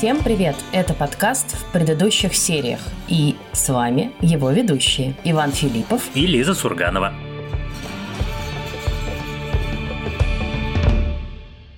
Всем привет! Это подкаст в предыдущих сериях. И с вами его ведущие Иван Филиппов и Лиза Сурганова.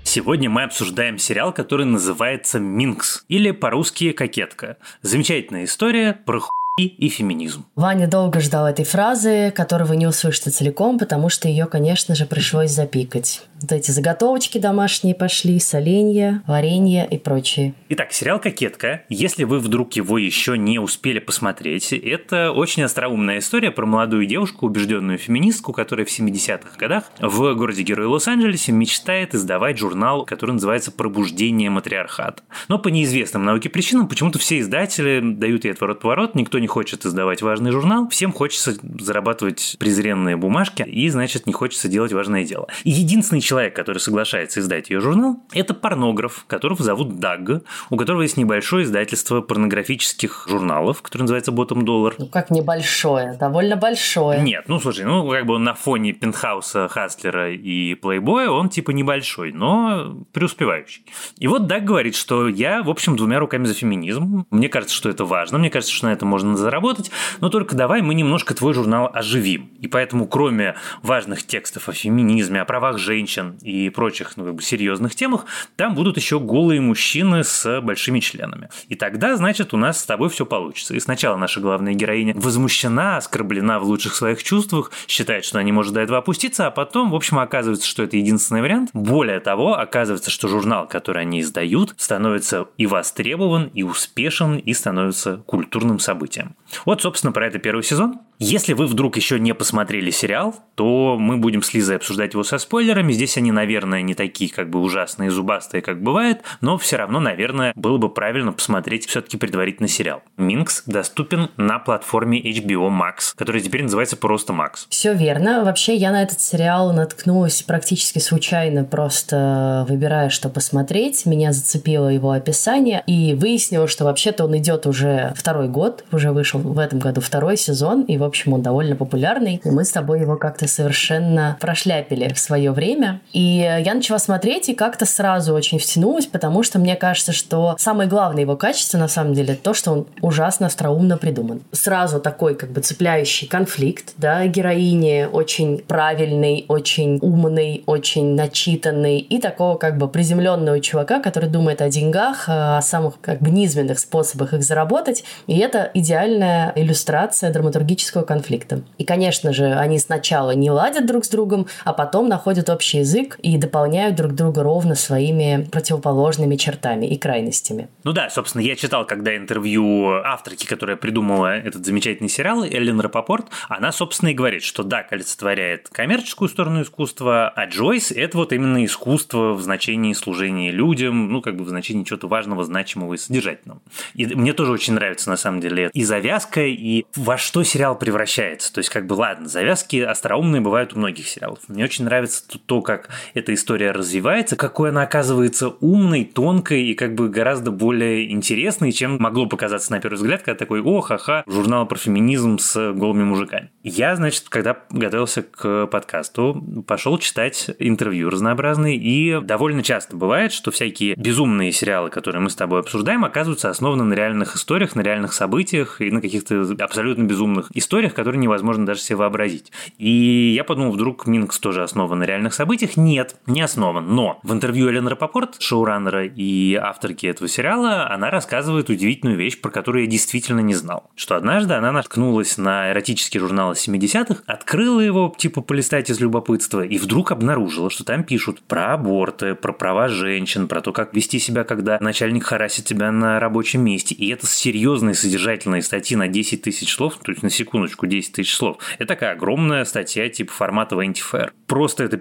Сегодня мы обсуждаем сериал, который называется «Минкс» или по-русски «Кокетка». Замечательная история про ху и феминизм. Ваня долго ждал этой фразы, которую вы не услышите целиком, потому что ее, конечно же, пришлось запикать. Вот эти заготовочки домашние пошли, соленья, варенье и прочее. Итак, сериал «Кокетка». Если вы вдруг его еще не успели посмотреть, это очень остроумная история про молодую девушку, убежденную феминистку, которая в 70-х годах в городе-герое Лос-Анджелесе мечтает издавать журнал, который называется «Пробуждение матриархата». Но по неизвестным науке причинам почему-то все издатели дают ей отворот-поворот, никто не хочет издавать важный журнал, всем хочется зарабатывать презренные бумажки и, значит, не хочется делать важное дело. И единственный человек, который соглашается издать ее журнал, это порнограф, которого зовут Даг, у которого есть небольшое издательство порнографических журналов, которое называется Bottom Dollar. Ну, как небольшое? Довольно большое. Нет, ну, слушай, ну, как бы он на фоне Пентхауса, Хастлера и Плейбоя, он типа небольшой, но преуспевающий. И вот Даг говорит, что я, в общем, двумя руками за феминизм. Мне кажется, что это важно, мне кажется, что на это можно заработать, но только давай мы немножко твой журнал оживим. И поэтому, кроме важных текстов о феминизме, о правах женщин, женщин и прочих ну, как бы серьезных темах, там будут еще голые мужчины с большими членами. И тогда, значит, у нас с тобой все получится. И сначала наша главная героиня возмущена, оскорблена в лучших своих чувствах, считает, что она не может до этого опуститься, а потом, в общем, оказывается, что это единственный вариант. Более того, оказывается, что журнал, который они издают, становится и востребован, и успешен, и становится культурным событием. Вот, собственно, про это первый сезон. Если вы вдруг еще не посмотрели сериал, то мы будем с Лизой обсуждать его со спойлерами. Здесь они, наверное, не такие как бы ужасные, зубастые, как бывает, но все равно, наверное, было бы правильно посмотреть все-таки предварительно сериал. Минкс доступен на платформе HBO Max, которая теперь называется просто Max. Все верно. Вообще, я на этот сериал наткнулась практически случайно, просто выбирая, что посмотреть. Меня зацепило его описание и выяснила, что вообще-то он идет уже второй год, уже вышел в этом году второй сезон, и, в общем, он довольно популярный. И мы с тобой его как-то совершенно прошляпили в свое время. И я начала смотреть и как-то сразу очень втянулась, потому что мне кажется, что самое главное его качество, на самом деле, то, что он ужасно остроумно придуман. Сразу такой как бы цепляющий конфликт, да, героини очень правильный, очень умный, очень начитанный и такого как бы приземленного чувака, который думает о деньгах, о самых как бы низменных способах их заработать. И это идеальная иллюстрация драматургического конфликта. И, конечно же, они сначала не ладят друг с другом, а потом находят общий язык и дополняют друг друга ровно своими противоположными чертами и крайностями. Ну да, собственно, я читал, когда интервью авторки, которая придумала этот замечательный сериал, Эллен Рапопорт, она, собственно, и говорит, что да, олицетворяет коммерческую сторону искусства, а Джойс – это вот именно искусство в значении служения людям, ну, как бы в значении чего-то важного, значимого и содержательного. И мне тоже очень нравится, на самом деле, и завязка, и во что сериал превращается. То есть, как бы, ладно, завязки остроумные бывают у многих сериалов. Мне очень нравится то, то, как эта история развивается, какой она оказывается умной, тонкой и как бы гораздо более интересной, чем могло показаться на первый взгляд, когда такой, о, ха-ха, журнал про феминизм с голыми мужиками. Я, значит, когда готовился к подкасту, пошел читать интервью разнообразные, и довольно часто бывает, что всякие безумные сериалы, которые мы с тобой обсуждаем, оказываются основаны на реальных историях, на реальных событиях и на каких-то абсолютно безумных историях которые невозможно даже себе вообразить. И я подумал, вдруг Минкс тоже основан на реальных событиях. Нет, не основан. Но в интервью Эллен Рапопорт, шоураннера и авторки этого сериала, она рассказывает удивительную вещь, про которую я действительно не знал. Что однажды она наткнулась на эротический журнал 70-х, открыла его, типа, полистать из любопытства, и вдруг обнаружила, что там пишут про аборты, про права женщин, про то, как вести себя, когда начальник харасит тебя на рабочем месте. И это серьезные содержательные статьи на 10 тысяч слов, то есть на секундочку, 10 тысяч слов. Это такая огромная статья типа формата Vanity Fair. Просто это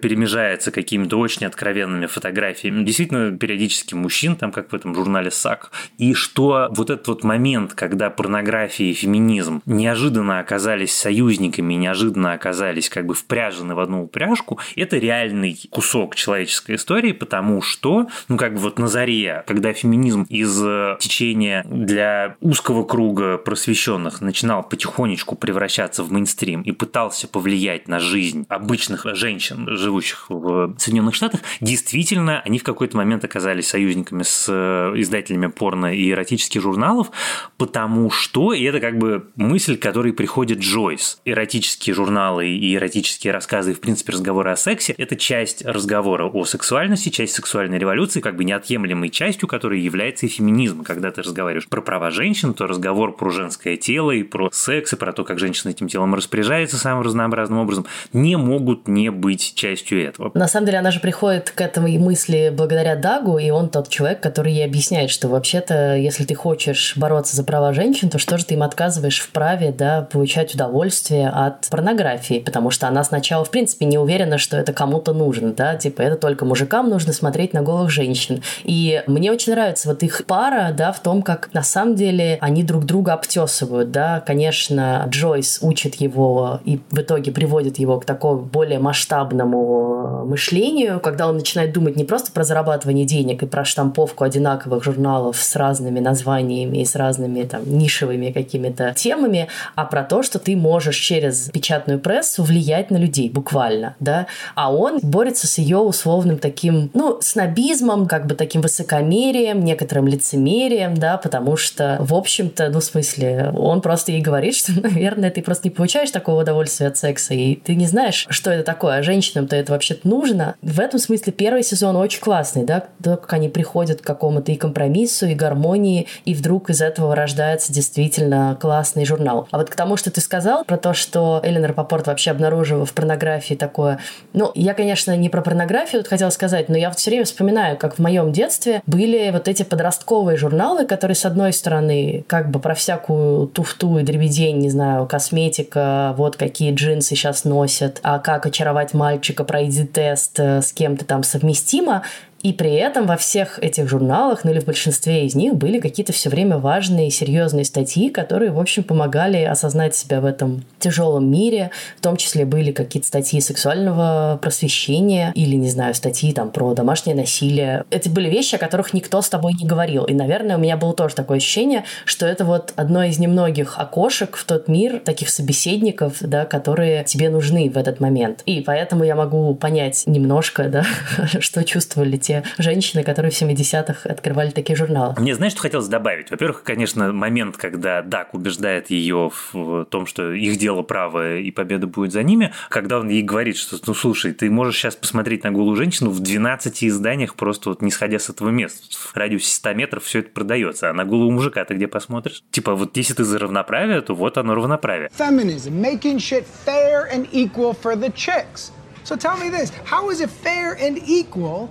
перемежается какими-то очень откровенными фотографиями. Действительно, периодически мужчин, там как в этом журнале САК. И что вот этот вот момент, когда порнография и феминизм неожиданно оказались союзниками, неожиданно оказались как бы впряжены в одну упряжку, это реальный кусок человеческой истории, потому что, ну как бы вот на заре, когда феминизм из э, течения для узкого круга просвещенных начинал потихонечку превращаться в мейнстрим и пытался повлиять на жизнь обычных женщин, живущих в Соединенных Штатах, действительно, они в какой-то момент оказались союзниками с э, издателями порно и эротических журналов, потому что, и это как бы мысль, к которой приходит Джойс, эротические журналы и эротические рассказы, и, в принципе, разговоры о сексе – это часть разговора о сексуальности, часть сексуальной революции, как бы неотъемлемой частью, которой является и феминизм. Когда ты разговариваешь про права женщин, то разговор про женское тело и про секс, и про то, как женщина этим телом распоряжается самым разнообразным образом, не могут не быть частью этого. На самом деле, она же приходит к этому мысли благодаря Дагу, и он тот человек, который ей объясняет, что вообще-то, если ты хочешь бороться за права женщин, то что же ты им отказываешь в праве, да, получать удовольствие от порнографии, потому что она сначала, в принципе, не уверена, что это кому-то нужно, да, типа это только мужикам нужно смотреть на голых женщин. И мне очень нравится вот их пара, да, в том, как на самом деле они друг друга обтесывают, да, конечно, Джойс учит его и в итоге приводит его к такому более масштабному мышлению, когда он начинает думать не просто про зарабатывание денег и про штамповку одинаковых журналов с разными названиями и с разными там нишевыми какими-то темами, а про то, что ты можешь через печатную прессу влиять на людей буквально, да, а он борется с ее условным таким, ну, снобизмом, как бы таким высокомерием, некоторым лицемерием, да, потому что, в общем-то, ну, в смысле, он просто ей говорит, что, наверное, ты просто не получаешь такого удовольствия от секса, и ты не знаешь, что это такое, а женщинам-то это вообще-то нужно. В этом смысле первый сезон очень классный, да, то, как они приходят к какому-то и компромиссу, и гармонии, и вдруг из этого рождается действительно классный журнал. А вот к тому, что ты сказал про то, что Эленор Попорт вообще обнаружила в порнографии такое, ну, я, конечно, не про порнографию тут хотела сказать, но я вот все время вспоминаю, как в моем детстве были вот эти подростковые журналы, которые, с одной стороны, как бы про всякую туфту и дребедень, не знаю, косметика, вот какие джинсы сейчас носят, а как очаровать мальчика, пройди тест, э, с кем то там совместимо, и при этом во всех этих журналах, ну или в большинстве из них, были какие-то все время важные серьезные статьи, которые, в общем, помогали осознать себя в этом тяжелом мире. В том числе были какие-то статьи сексуального просвещения или, не знаю, статьи там про домашнее насилие. Это были вещи, о которых никто с тобой не говорил. И, наверное, у меня было тоже такое ощущение, что это вот одно из немногих окошек в тот мир, таких собеседников, да, которые тебе нужны в этот момент. И поэтому я могу понять немножко, да, что чувствовали те те женщины, которые в 70-х открывали такие журналы. Мне знаешь, что хотелось добавить? Во-первых, конечно, момент, когда Дак убеждает ее в том, что их дело правое и победа будет за ними, когда он ей говорит, что, ну, слушай, ты можешь сейчас посмотреть на голую женщину в 12 изданиях, просто вот не сходя с этого места. В радиусе 100 метров все это продается, а на голого мужика ты где посмотришь? Типа, вот если ты за равноправие, то вот оно равноправие. Feminism, making shit fair and equal for the chicks. So tell me this, how is it fair and equal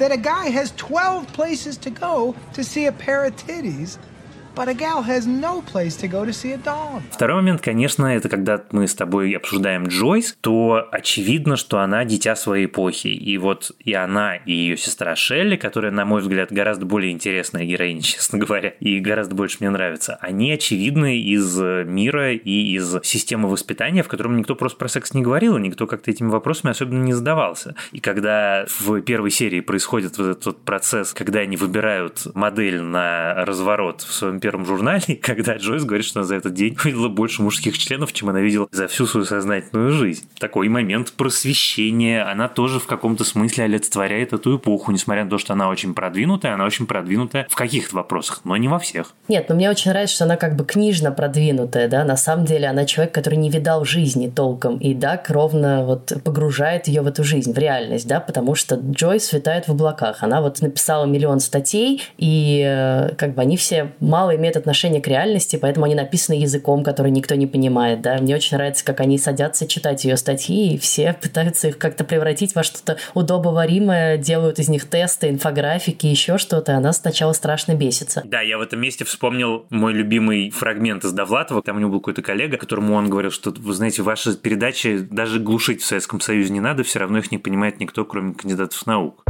that a guy has 12 places to go to see a pair of titties Второй момент, конечно, это когда мы с тобой обсуждаем Джойс, то очевидно, что она дитя своей эпохи. И вот и она, и ее сестра Шелли, которая, на мой взгляд, гораздо более интересная героиня, честно говоря, и гораздо больше мне нравится, они очевидны из мира и из системы воспитания, в котором никто просто про секс не говорил, и никто как-то этими вопросами особенно не задавался. И когда в первой серии происходит вот этот процесс, когда они выбирают модель на разворот в своем первом журнале, когда Джойс говорит, что она за этот день увидела больше мужских членов, чем она видела за всю свою сознательную жизнь. Такой момент просвещения, она тоже в каком-то смысле олицетворяет эту эпоху, несмотря на то, что она очень продвинутая, она очень продвинутая в каких-то вопросах, но не во всех. Нет, но мне очень нравится, что она как бы книжно продвинутая, да, на самом деле она человек, который не видал жизни толком, и да, ровно вот погружает ее в эту жизнь, в реальность, да, потому что Джойс витает в облаках. Она вот написала миллион статей, и э, как бы они все мало мало имеют отношение к реальности, поэтому они написаны языком, который никто не понимает, да. Мне очень нравится, как они садятся читать ее статьи, и все пытаются их как-то превратить во что-то удобоваримое, делают из них тесты, инфографики, еще что-то. Она сначала страшно бесится. Да, я в этом месте вспомнил мой любимый фрагмент из Довлатова. Там у него был какой-то коллега, которому он говорил, что, вы знаете, ваши передачи даже глушить в Советском Союзе не надо, все равно их не понимает никто, кроме кандидатов наук.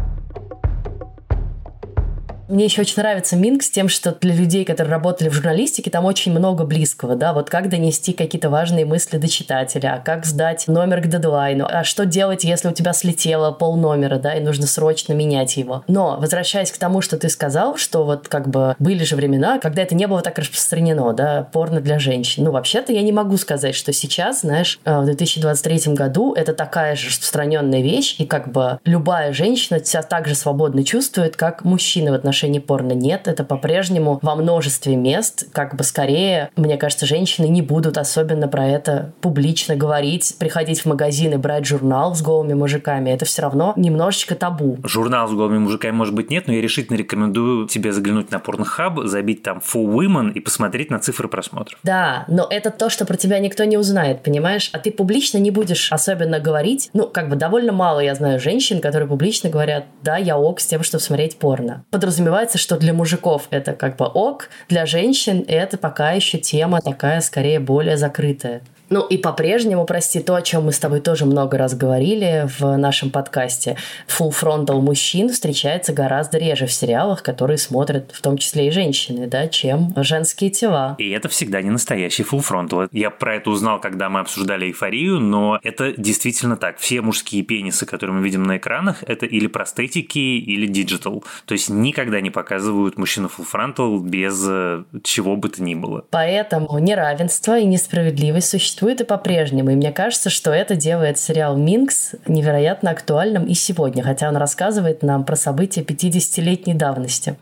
Мне еще очень нравится Минк с тем, что для людей, которые работали в журналистике, там очень много близкого, да, вот как донести какие-то важные мысли до читателя, как сдать номер к дедлайну, а что делать, если у тебя слетело пол номера, да, и нужно срочно менять его. Но, возвращаясь к тому, что ты сказал, что вот как бы были же времена, когда это не было так распространено, да, порно для женщин. Ну, вообще-то я не могу сказать, что сейчас, знаешь, э, в 2023 году это такая же распространенная вещь, и как бы любая женщина себя так же свободно чувствует, как мужчина в отношении порно. Нет, это по-прежнему во множестве мест, как бы скорее, мне кажется, женщины не будут особенно про это публично говорить, приходить в магазин и брать журнал с голыми мужиками. Это все равно немножечко табу. Журнал с голыми мужиками, может быть, нет, но я решительно рекомендую тебе заглянуть на Pornhub, забить там For Women и посмотреть на цифры просмотров. Да, но это то, что про тебя никто не узнает, понимаешь? А ты публично не будешь особенно говорить. Ну, как бы довольно мало я знаю женщин, которые публично говорят, да, я ок с тем, чтобы смотреть порно. Подразумевается, что для мужиков это как бы ок, для женщин это пока еще тема такая, скорее, более закрытая. Ну и по-прежнему, прости, то, о чем мы с тобой тоже много раз говорили в нашем подкасте, full frontal мужчин встречается гораздо реже в сериалах, которые смотрят в том числе и женщины, да, чем женские тела. И это всегда не настоящий full frontal. Я про это узнал, когда мы обсуждали эйфорию, но это действительно так. Все мужские пенисы, которые мы видим на экранах, это или prosthetic и, или digital. То есть никогда не показывают мужчину full frontal без э, чего бы то ни было. Поэтому неравенство и несправедливость существуют существует и по-прежнему. И мне кажется, что это делает сериал «Минкс» невероятно актуальным и сегодня, хотя он рассказывает нам про события 50-летней давности.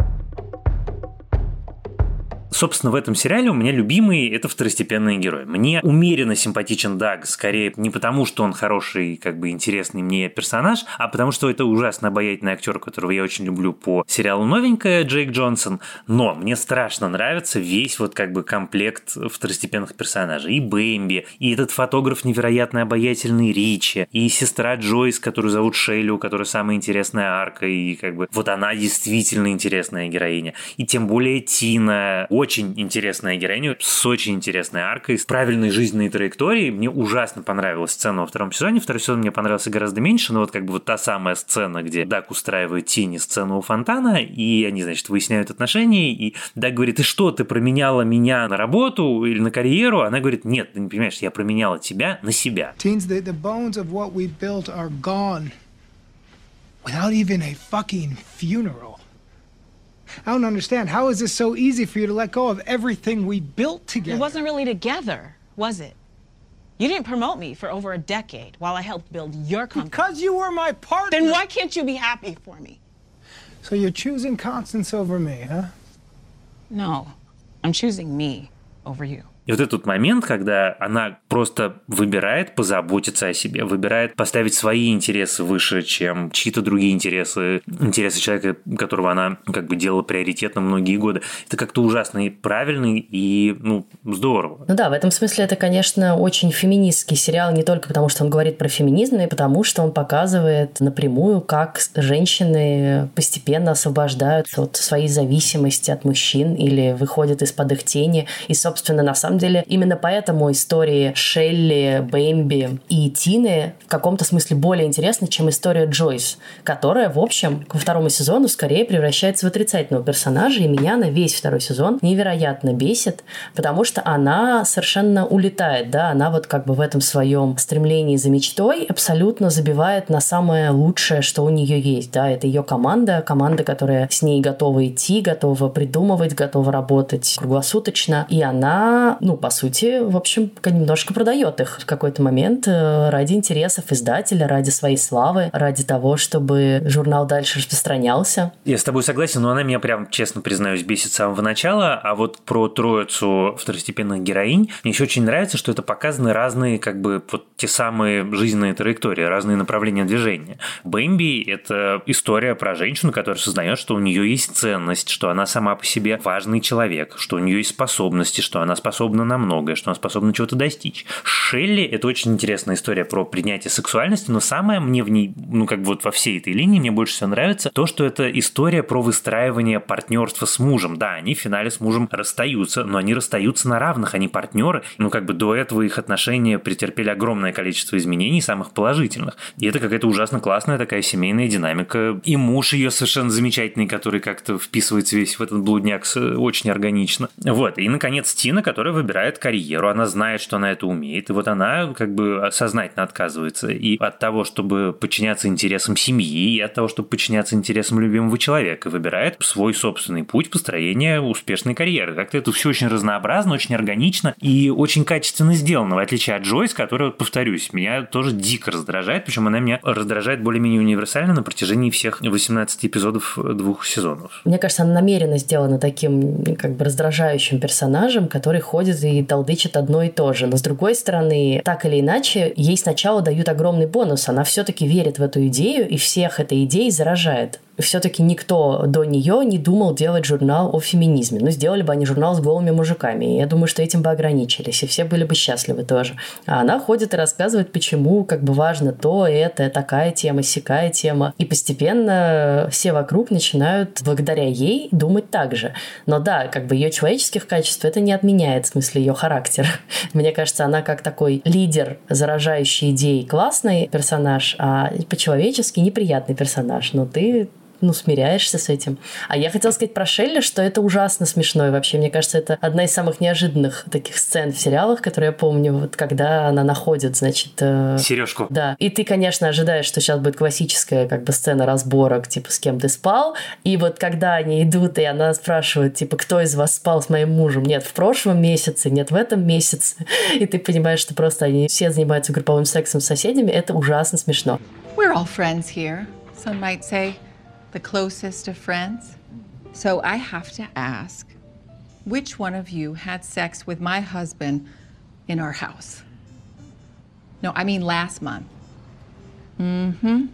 Собственно, в этом сериале у меня любимый – это второстепенные герои. Мне умеренно симпатичен Даг, скорее не потому, что он хороший, как бы интересный мне персонаж, а потому что это ужасно обаятельный актер, которого я очень люблю по сериалу «Новенькая» Джейк Джонсон. Но мне страшно нравится весь вот как бы комплект второстепенных персонажей. И Бэмби, и этот фотограф невероятно обаятельный Ричи, и сестра Джойс, которую зовут Шейли, у которой самая интересная арка, и как бы вот она действительно интересная героиня. И тем более Тина, очень интересная героиня, с очень интересной аркой, с правильной жизненной траекторией. Мне ужасно понравилась сцена во втором сезоне. Второй сезон мне понравился гораздо меньше, но вот как бы вот та самая сцена, где Дак устраивает Тини сцену у фонтана, и они, значит, выясняют отношения, и Дак говорит, ты что, ты променяла меня на работу или на карьеру? Она говорит, нет, ты не понимаешь, я променяла тебя на себя. Teens, the, the bones of what we built are gone without even a fucking funeral. I don't understand. How is this so easy for you to let go of everything we built together? It wasn't really together, was it? You didn't promote me for over a decade while I helped build your company. Because you were my partner. Then why can't you be happy for me? So you're choosing Constance over me, huh? No, I'm choosing me over you. И вот этот момент, когда она просто выбирает позаботиться о себе, выбирает поставить свои интересы выше, чем чьи-то другие интересы, интересы человека, которого она как бы делала приоритетом многие годы. Это как-то ужасно и правильно, и ну, здорово. Ну да, в этом смысле это, конечно, очень феминистский сериал, не только потому, что он говорит про феминизм, но и потому, что он показывает напрямую, как женщины постепенно освобождаются от своей зависимости от мужчин или выходят из-под их тени. И, собственно, на самом деле именно поэтому истории Шелли, Бэмби и Тины в каком-то смысле более интересны, чем история Джойс, которая, в общем, ко второму сезону скорее превращается в отрицательного персонажа, и меня на весь второй сезон невероятно бесит, потому что она совершенно улетает, да, она вот как бы в этом своем стремлении за мечтой абсолютно забивает на самое лучшее, что у нее есть, да, это ее команда, команда, которая с ней готова идти, готова придумывать, готова работать круглосуточно, и она, ну, по сути, в общем, немножко продает их в какой-то момент э, ради интересов издателя, ради своей славы, ради того, чтобы журнал дальше распространялся. Я с тобой согласен, но она меня прям, честно признаюсь, бесит с самого начала, а вот про троицу второстепенных героинь мне еще очень нравится, что это показаны разные, как бы, вот те самые жизненные траектории, разные направления движения. Бэмби – это история про женщину, которая сознает, что у нее есть ценность, что она сама по себе важный человек, что у нее есть способности, что она способна способна на многое, что она способна чего-то достичь. Шелли – это очень интересная история про принятие сексуальности, но самое мне в ней, ну, как бы вот во всей этой линии мне больше всего нравится то, что это история про выстраивание партнерства с мужем. Да, они в финале с мужем расстаются, но они расстаются на равных, они партнеры. Ну, как бы до этого их отношения претерпели огромное количество изменений, самых положительных. И это какая-то ужасно классная такая семейная динамика. И муж ее совершенно замечательный, который как-то вписывается весь в этот блудняк очень органично. Вот. И, наконец, Тина, которая выбирает карьеру. Она знает, что она это умеет. И вот она как бы сознательно отказывается и от того, чтобы подчиняться интересам семьи, и от того, чтобы подчиняться интересам любимого человека. Выбирает свой собственный путь построения успешной карьеры. Как-то это все очень разнообразно, очень органично и очень качественно сделано, в отличие от Джойс, которая, повторюсь, меня тоже дико раздражает, причем она меня раздражает более-менее универсально на протяжении всех 18 эпизодов двух сезонов. Мне кажется, она намеренно сделана таким как бы раздражающим персонажем, который ходит и толдычит одно и то же. Но с другой стороны, так или иначе, ей сначала дают огромный бонус. Она все-таки верит в эту идею и всех этой идеей заражает все-таки никто до нее не думал делать журнал о феминизме. Ну, сделали бы они журнал с голыми мужиками. И я думаю, что этим бы ограничились, и все были бы счастливы тоже. А она ходит и рассказывает, почему как бы важно то, это, такая тема, сякая тема. И постепенно все вокруг начинают благодаря ей думать так же. Но да, как бы ее человеческих качеств это не отменяет, в смысле ее характер. Мне кажется, она как такой лидер, заражающий идеей, классный персонаж, а по-человечески неприятный персонаж. Но ты ну, смиряешься с этим. А я хотела сказать про Шелли, что это ужасно смешно. И вообще, мне кажется, это одна из самых неожиданных таких сцен в сериалах, которые я помню, вот когда она находит, значит... Э... Сережку. Да. И ты, конечно, ожидаешь, что сейчас будет классическая как бы сцена разборок, типа, с кем ты спал. И вот когда они идут, и она спрашивает, типа, кто из вас спал с моим мужем? Нет, в прошлом месяце, нет, в этом месяце. И ты понимаешь, что просто они все занимаются групповым сексом с соседями. Это ужасно смешно. We're all friends here, some might say. The closest of friends. So I have to ask which one of you had sex with my husband in our house? No, I mean last month. Mm hmm.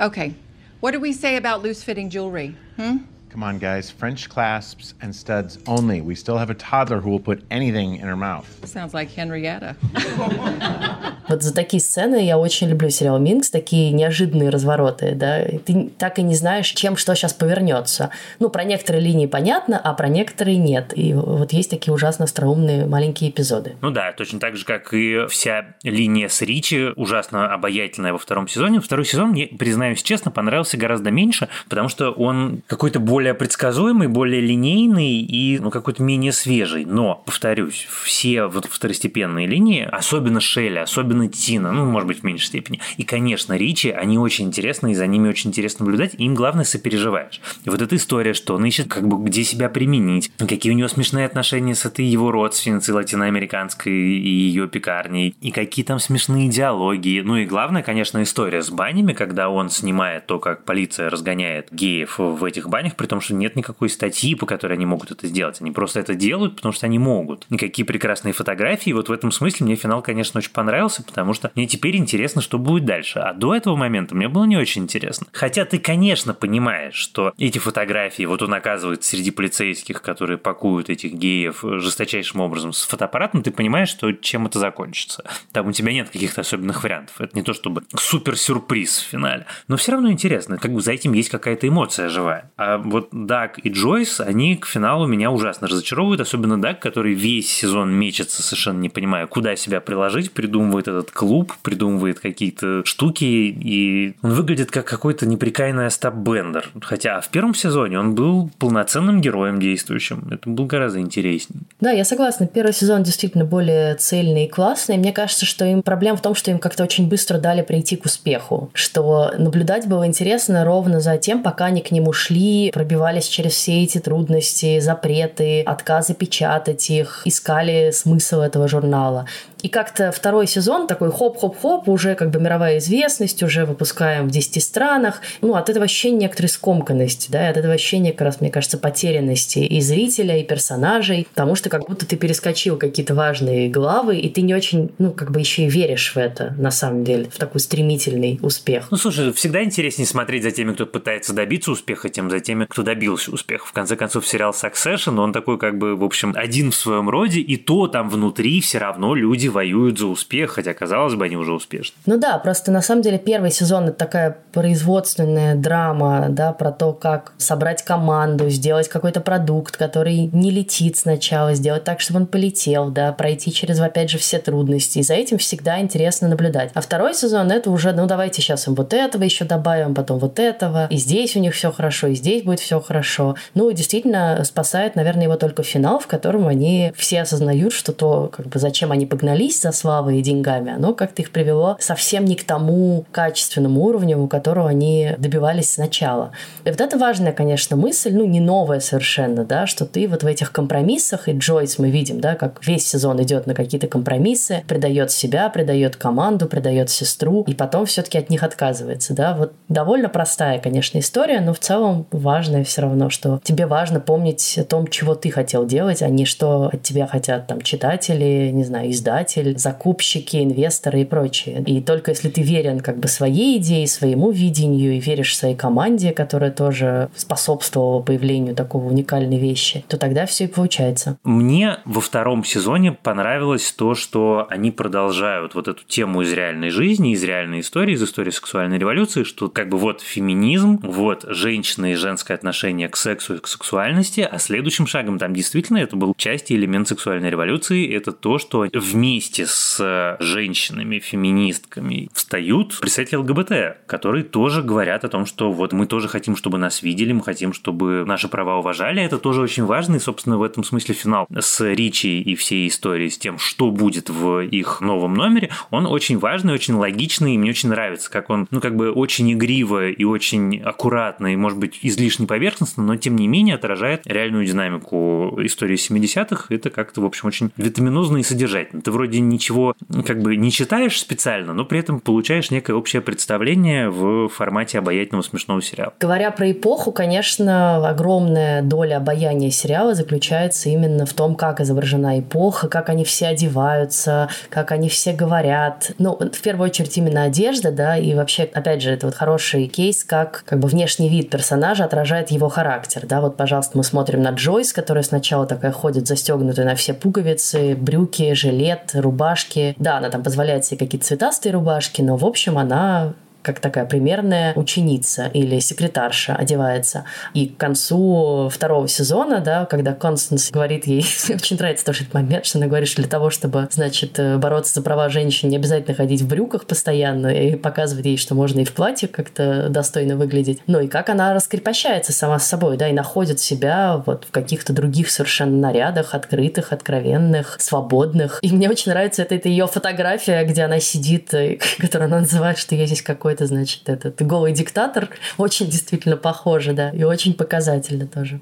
Okay. What do we say about loose fitting jewelry? Hmm? Come on, guys. French clasps and studs only. We still have a toddler who will put anything in her mouth. Sounds like Henrietta. Вот за такие сцены я очень люблю сериал Минкс, такие неожиданные развороты, да. Ты так и не знаешь, чем что сейчас повернется. Ну, про некоторые линии понятно, а про некоторые нет. И вот есть такие ужасно остроумные маленькие эпизоды. Ну да, точно так же, как и вся линия с Ричи, ужасно обаятельная во втором сезоне. Второй сезон, мне, признаюсь честно, понравился гораздо меньше, потому что он какой-то более более предсказуемый, более линейный и ну, какой-то менее свежий. Но, повторюсь, все вот второстепенные линии, особенно Шелли, особенно Тина, ну, может быть, в меньшей степени, и, конечно, Ричи, они очень интересны, и за ними очень интересно наблюдать, и им главное сопереживаешь. И вот эта история, что он ищет, как бы, где себя применить, какие у него смешные отношения с этой его родственницей латиноамериканской и ее пекарней, и какие там смешные диалоги. Ну и главное, конечно, история с банями, когда он снимает то, как полиция разгоняет геев в этих банях, том, что нет никакой статьи, по которой они могут это сделать. Они просто это делают, потому что они могут. Никакие прекрасные фотографии. Вот в этом смысле мне финал, конечно, очень понравился, потому что мне теперь интересно, что будет дальше. А до этого момента мне было не очень интересно. Хотя ты, конечно, понимаешь, что эти фотографии, вот он оказывается среди полицейских, которые пакуют этих геев жесточайшим образом с фотоаппаратом, ты понимаешь, что чем это закончится. Там у тебя нет каких-то особенных вариантов. Это не то чтобы супер сюрприз в финале. Но все равно интересно, как бы за этим есть какая-то эмоция живая. А вот вот Дак и Джойс, они к финалу меня ужасно разочаровывают, особенно Дак, который весь сезон мечется, совершенно не понимая, куда себя приложить, придумывает этот клуб, придумывает какие-то штуки, и он выглядит как какой-то неприкаянный Остап Бендер. Хотя в первом сезоне он был полноценным героем действующим. Это был гораздо интереснее. Да, я согласна. Первый сезон действительно более цельный и классный. Мне кажется, что им проблема в том, что им как-то очень быстро дали прийти к успеху. Что наблюдать было интересно ровно за тем, пока они к нему шли, пробивались через все эти трудности, запреты, отказы печатать их, искали смысл этого журнала. И как-то второй сезон такой хоп-хоп-хоп, уже как бы мировая известность, уже выпускаем в 10 странах. Ну, от этого ощущения некоторой скомканности, да, и от этого ощущения, как раз, мне кажется, потерянности и зрителя, и персонажей, потому что как будто ты перескочил какие-то важные главы, и ты не очень, ну, как бы еще и веришь в это, на самом деле, в такой стремительный успех. Ну, слушай, всегда интереснее смотреть за теми, кто пытается добиться успеха, тем за теми, кто кто добился успеха. В конце концов, сериал Succession, он такой как бы, в общем, один в своем роде, и то там внутри все равно люди воюют за успех, хотя, казалось бы, они уже успешны. Ну да, просто на самом деле первый сезон это такая производственная драма, да, про то, как собрать команду, сделать какой-то продукт, который не летит сначала, сделать так, чтобы он полетел, да, пройти через, опять же, все трудности. И за этим всегда интересно наблюдать. А второй сезон это уже, ну давайте сейчас им вот этого еще добавим, потом вот этого. И здесь у них все хорошо, и здесь будет все хорошо. Ну, действительно, спасает, наверное, его только финал, в котором они все осознают, что то, как бы, зачем они погнались за славой и деньгами, оно как-то их привело совсем не к тому качественному уровню, у которого они добивались сначала. И вот это важная, конечно, мысль, ну, не новая совершенно, да, что ты вот в этих компромиссах, и Джойс мы видим, да, как весь сезон идет на какие-то компромиссы, предает себя, предает команду, предает сестру, и потом все-таки от них отказывается, да. Вот довольно простая, конечно, история, но в целом важная все равно, что тебе важно помнить о том, чего ты хотел делать, а не что от тебя хотят там читатели, не знаю, издатель, закупщики, инвесторы и прочие. И только если ты верен как бы своей идее, своему видению и веришь своей команде, которая тоже способствовала появлению такого уникальной вещи, то тогда все и получается. Мне во втором сезоне понравилось то, что они продолжают вот эту тему из реальной жизни, из реальной истории, из истории сексуальной революции, что как бы вот феминизм, вот женщина и женское отношение к сексу и к сексуальности, а следующим шагом там действительно это был часть и элемент сексуальной революции, это то, что вместе с женщинами, феминистками встают представители ЛГБТ, которые тоже говорят о том, что вот мы тоже хотим, чтобы нас видели, мы хотим, чтобы наши права уважали. Это тоже очень важно, и, собственно, в этом смысле финал с Ричи и всей историей, с тем, что будет в их новом номере, он очень важный, очень логичный, и мне очень нравится, как он, ну, как бы очень игриво и очень аккуратно, и, может быть, излишне поверхностно, но, тем не менее, отражает реальную динамику истории 70-х. Это как-то, в общем, очень витаминозно и содержательно. Ты вроде ничего как бы не читаешь специально, но при этом получаешь некое общее представление в формате обаятельного смешного сериала. Говоря про эпоху, конечно, огромная доля обаяния сериала заключается именно в том, как изображена эпоха, как они все одеваются, как они все говорят. Ну, в первую очередь именно одежда, да, и вообще, опять же, это вот хороший кейс, как как бы внешний вид персонажа отражает его характер, да, вот, пожалуйста, мы смотрим на Джойс, которая сначала такая ходит застегнутая на все пуговицы, брюки, жилет, рубашки. Да, она там позволяет себе какие-то цветастые рубашки, но, в общем, она как такая примерная ученица или секретарша одевается. И к концу второго сезона, да, когда Констанс говорит ей, очень нравится тоже этот момент, что она говорит, что для того, чтобы, значит, бороться за права женщин, не обязательно ходить в брюках постоянно и показывать ей, что можно и в платье как-то достойно выглядеть. Ну и как она раскрепощается сама с собой, да, и находит себя вот в каких-то других совершенно нарядах, открытых, откровенных, свободных. И мне очень нравится это, это ее фотография, где она сидит, которую она называет, что я здесь какой какой-то, значит, этот голый диктатор. Очень действительно похоже, да, и очень показательно тоже.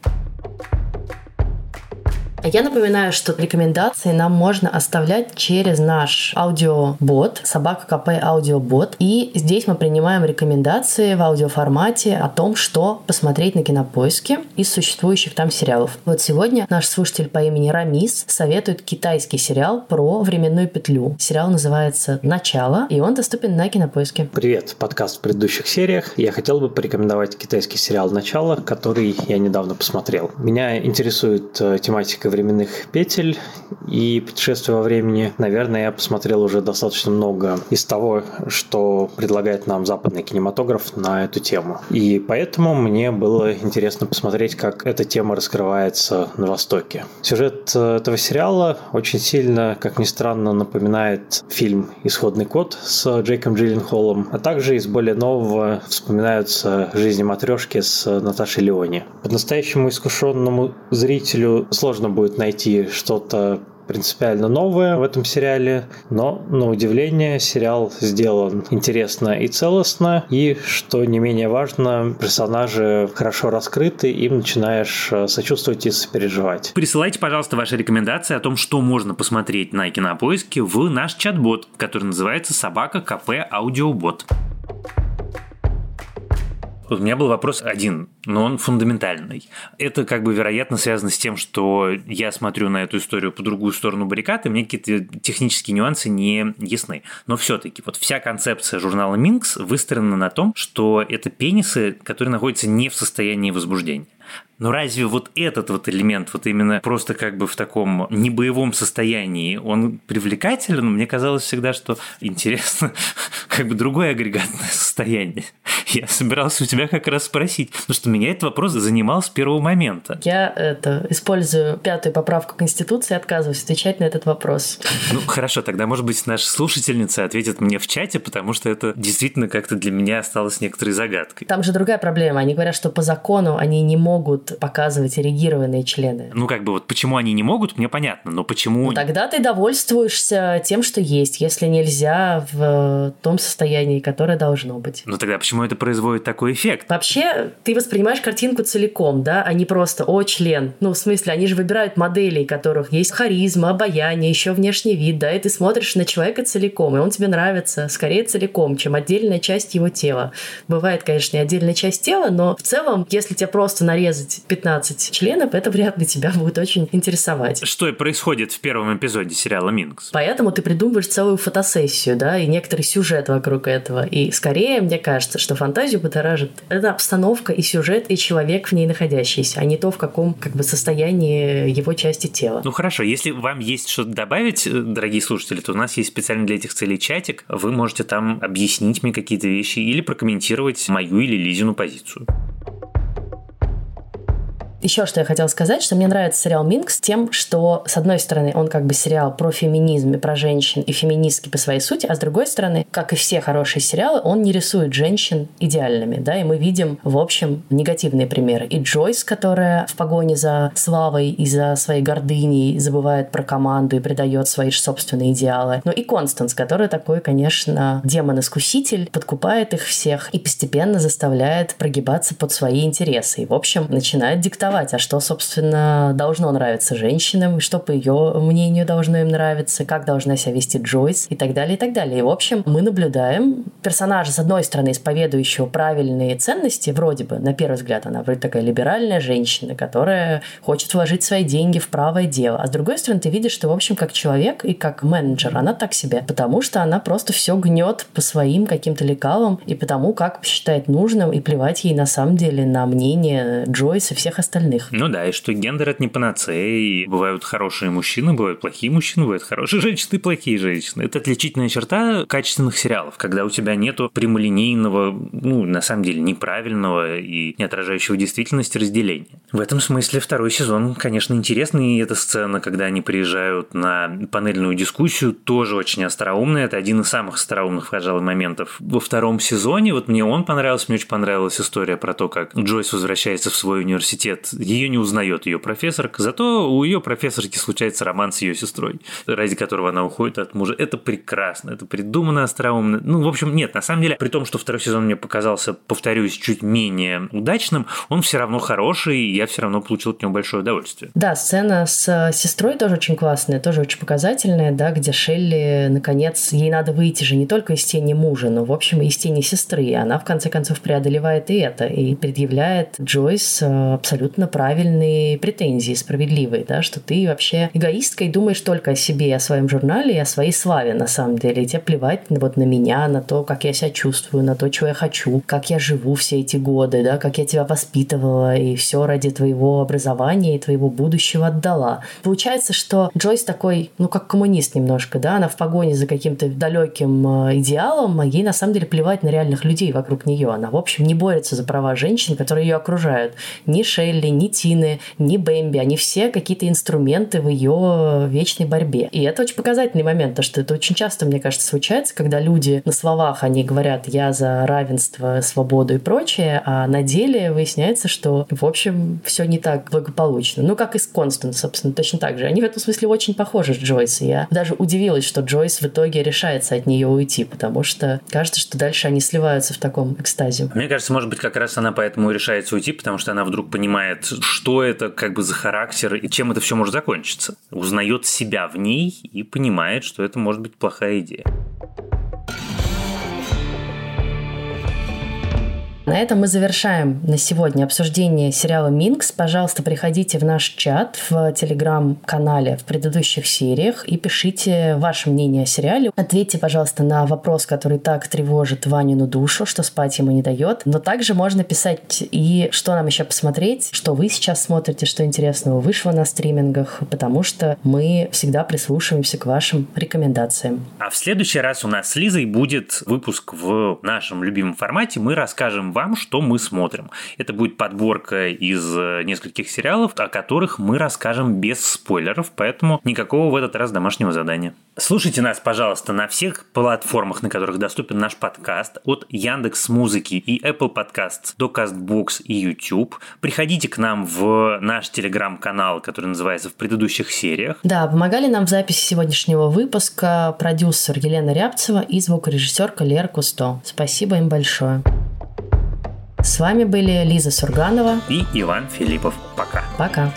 Я напоминаю, что рекомендации нам можно оставлять через наш аудиобот, собака КП аудиобот. И здесь мы принимаем рекомендации в аудиоформате о том, что посмотреть на кинопоиске из существующих там сериалов. Вот сегодня наш слушатель по имени Рамис советует китайский сериал про временную петлю. Сериал называется «Начало», и он доступен на кинопоиске. Привет, подкаст в предыдущих сериях. Я хотел бы порекомендовать китайский сериал «Начало», который я недавно посмотрел. Меня интересует э, тематика временных петель и путешествия во времени. Наверное, я посмотрел уже достаточно много из того, что предлагает нам западный кинематограф на эту тему. И поэтому мне было интересно посмотреть, как эта тема раскрывается на Востоке. Сюжет э, этого сериала очень сильно, как ни странно, напоминает фильм «Исходный код» с Джейком Джилленхолом, а также из более нового вспоминаются жизни матрешки с Наташей Леони. По-настоящему искушенному зрителю сложно будет будет найти что-то принципиально новое в этом сериале, но, на удивление, сериал сделан интересно и целостно, и, что не менее важно, персонажи хорошо раскрыты, им начинаешь э, сочувствовать и сопереживать. Присылайте, пожалуйста, ваши рекомендации о том, что можно посмотреть на Кинопоиске в наш чат-бот, который называется «Собака КП Аудиобот». У меня был вопрос один, но он фундаментальный. Это как бы вероятно связано с тем, что я смотрю на эту историю по другую сторону баррикад, и мне какие-то технические нюансы не ясны. Но все-таки вот вся концепция журнала Минкс выстроена на том, что это пенисы, которые находятся не в состоянии возбуждения. Но разве вот этот вот элемент, вот именно просто как бы в таком небоевом состоянии, он привлекателен? Мне казалось всегда, что интересно как бы другое агрегатное состояние. Я собирался у тебя как раз спросить, потому что меня этот вопрос занимал с первого момента. Я это использую пятую поправку Конституции и отказываюсь отвечать на этот вопрос. Ну, хорошо, тогда, может быть, наша слушательница ответит мне в чате, потому что это действительно как-то для меня осталось некоторой загадкой. Там же другая проблема. Они говорят, что по закону они не могут показывать эрегированные члены. Ну, как бы вот почему они не могут, мне понятно, но почему... Ну, тогда ты довольствуешься тем, что есть, если нельзя в том состоянии, которое должно быть. Ну, тогда почему это производит такой эффект? Вообще, ты воспринимаешь картинку целиком, да, а не просто «о, член». Ну, в смысле, они же выбирают моделей, у которых есть харизма, обаяние, еще внешний вид, да, и ты смотришь на человека целиком, и он тебе нравится скорее целиком, чем отдельная часть его тела. Бывает, конечно, и отдельная часть тела, но в целом, если тебе просто нарезать 15 членов, это вряд ли тебя будет очень интересовать. Что и происходит в первом эпизоде сериала «Минкс». Поэтому ты придумываешь целую фотосессию, да, и некоторый сюжет вокруг этого. И скорее, мне кажется, что фантазию будоражит это обстановка и сюжет, и человек в ней находящийся, а не то, в каком как бы состоянии его части тела. Ну хорошо, если вам есть что-то добавить, э, дорогие слушатели, то у нас есть специально для этих целей чатик. Вы можете там объяснить мне какие-то вещи или прокомментировать мою или Лизину позицию. Еще что я хотела сказать, что мне нравится сериал «Минкс» тем, что, с одной стороны, он как бы сериал про феминизм и про женщин и феминистский по своей сути, а с другой стороны, как и все хорошие сериалы, он не рисует женщин идеальными, да, и мы видим, в общем, негативные примеры. И Джойс, которая в погоне за славой и за своей гордыней забывает про команду и предает свои собственные идеалы. Ну и Констанс, который такой, конечно, демон-искуситель, подкупает их всех и постепенно заставляет прогибаться под свои интересы. И, в общем, начинает диктовать диктовать, а что, собственно, должно нравиться женщинам, что, по ее мнению, должно им нравиться, как должна себя вести Джойс и так далее, и так далее. И, в общем, мы наблюдаем персонажа, с одной стороны, исповедующего правильные ценности, вроде бы, на первый взгляд, она вроде такая либеральная женщина, которая хочет вложить свои деньги в правое дело. А с другой стороны, ты видишь, что, в общем, как человек и как менеджер, она так себе, потому что она просто все гнет по своим каким-то лекалам и потому, как считает нужным, и плевать ей на самом деле на мнение Джойс и всех остальных остальных. Ну да, и что гендер это не панацея, и бывают хорошие мужчины, бывают плохие мужчины, бывают хорошие женщины плохие женщины. Это отличительная черта качественных сериалов, когда у тебя нету прямолинейного, ну, на самом деле, неправильного и не отражающего действительности разделения. В этом смысле второй сезон, конечно, интересный, и эта сцена, когда они приезжают на панельную дискуссию, тоже очень остроумная. Это один из самых остроумных, пожалуй, моментов во втором сезоне. Вот мне он понравился, мне очень понравилась история про то, как Джойс возвращается в свой университет ее не узнает ее профессорка, зато у ее профессорки случается роман с ее сестрой, ради которого она уходит от мужа. Это прекрасно, это придумано остроумно. Ну, в общем, нет, на самом деле, при том, что второй сезон мне показался, повторюсь, чуть менее удачным, он все равно хороший, и я все равно получил от него большое удовольствие. Да, сцена с сестрой тоже очень классная, тоже очень показательная, да, где Шелли, наконец, ей надо выйти же не только из тени мужа, но, в общем, и из тени сестры. И она, в конце концов, преодолевает и это, и предъявляет Джойс э, абсолютно абсолютно правильные претензии, справедливые, да, что ты вообще эгоистка и думаешь только о себе, о своем журнале и о своей славе на самом деле. И тебе плевать вот на меня, на то, как я себя чувствую, на то, чего я хочу, как я живу все эти годы, да, как я тебя воспитывала и все ради твоего образования и твоего будущего отдала. Получается, что Джойс такой, ну, как коммунист немножко, да, она в погоне за каким-то далеким э, идеалом, а ей на самом деле плевать на реальных людей вокруг нее. Она, в общем, не борется за права женщин, которые ее окружают. Ни Шелли, Элли, ни Тины, ни Бэмби. Они все какие-то инструменты в ее вечной борьбе. И это очень показательный момент, потому что это очень часто, мне кажется, случается, когда люди на словах, они говорят «я за равенство, свободу и прочее», а на деле выясняется, что, в общем, все не так благополучно. Ну, как и с Констант, собственно, точно так же. Они в этом смысле очень похожи с Джойс. И я даже удивилась, что Джойс в итоге решается от нее уйти, потому что кажется, что дальше они сливаются в таком экстазе. Мне кажется, может быть, как раз она поэтому решается уйти, потому что она вдруг понимает, понимает, что это как бы за характер и чем это все может закончиться. Узнает себя в ней и понимает, что это может быть плохая идея. На этом мы завершаем на сегодня обсуждение сериала «Минкс». Пожалуйста, приходите в наш чат в телеграм-канале в предыдущих сериях и пишите ваше мнение о сериале. Ответьте, пожалуйста, на вопрос, который так тревожит Ванину душу, что спать ему не дает. Но также можно писать и что нам еще посмотреть, что вы сейчас смотрите, что интересного вышло на стримингах, потому что мы всегда прислушиваемся к вашим рекомендациям. А в следующий раз у нас с Лизой будет выпуск в нашем любимом формате. Мы расскажем вам, что мы смотрим. Это будет подборка из нескольких сериалов, о которых мы расскажем без спойлеров, поэтому никакого в этот раз домашнего задания. Слушайте нас, пожалуйста, на всех платформах, на которых доступен наш подкаст, от Яндекс Музыки и Apple Podcasts до CastBox и YouTube. Приходите к нам в наш телеграм-канал, который называется «В предыдущих сериях». Да, помогали нам в записи сегодняшнего выпуска продюсер Елена Рябцева и звукорежиссерка Лера Кусто. Спасибо им большое. С вами были Лиза Сурганова и Иван Филиппов. Пока. Пока.